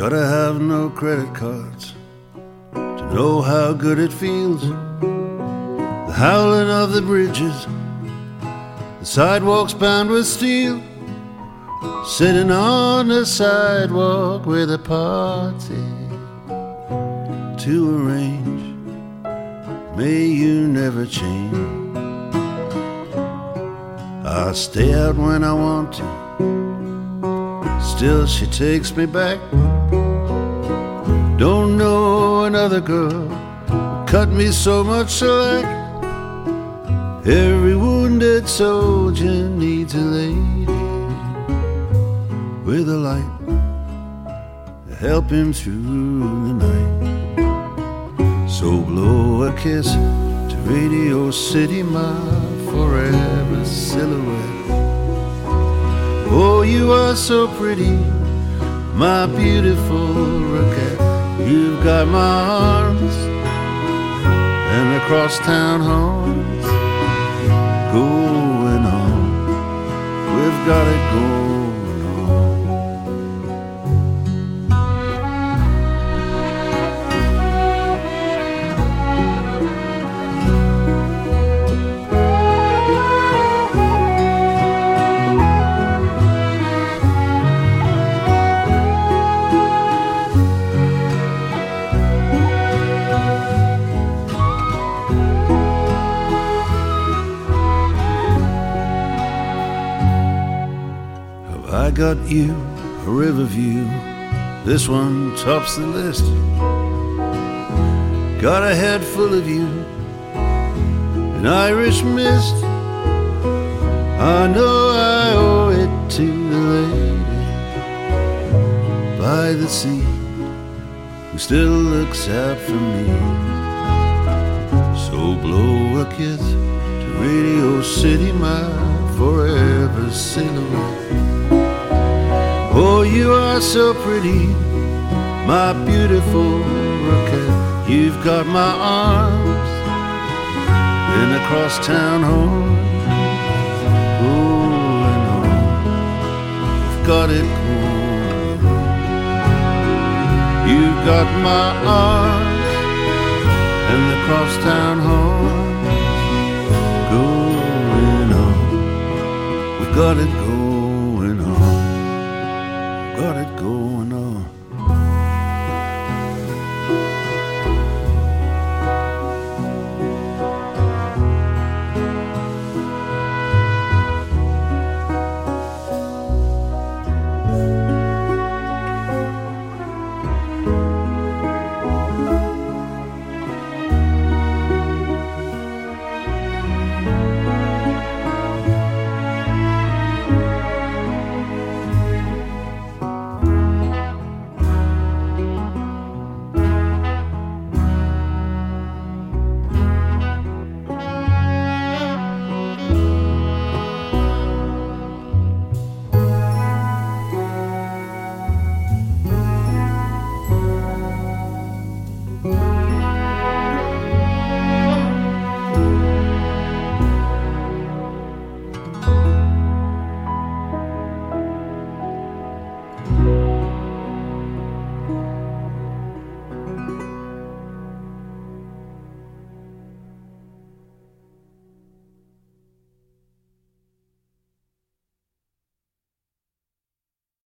Gotta have no credit cards to know how good it feels. The howling of the bridges, the sidewalks bound with steel. Sitting on the sidewalk with a party to arrange. May you never change. I stay out when I want to. Still, she takes me back. Don't know another girl cut me so much slack. Every wounded soldier needs a lady with a light to help him through the night. So blow a kiss to Radio City, my forever silhouette. Oh, you are so pretty, my beautiful Rockette. You've got my arms and across town horns going on. We've got it going I got you a river view? This one tops the list. Got a head full of you, an Irish mist. I know I owe it to the lady by the sea who still looks out for me. So blow a kiss to Radio City, my forever silhouette. Oh, so pretty, my beautiful Rockette. You've got my arms and across town home. Going on, I've got it going. You've got my arms and the crosstown home. Going on, we've got it going going on.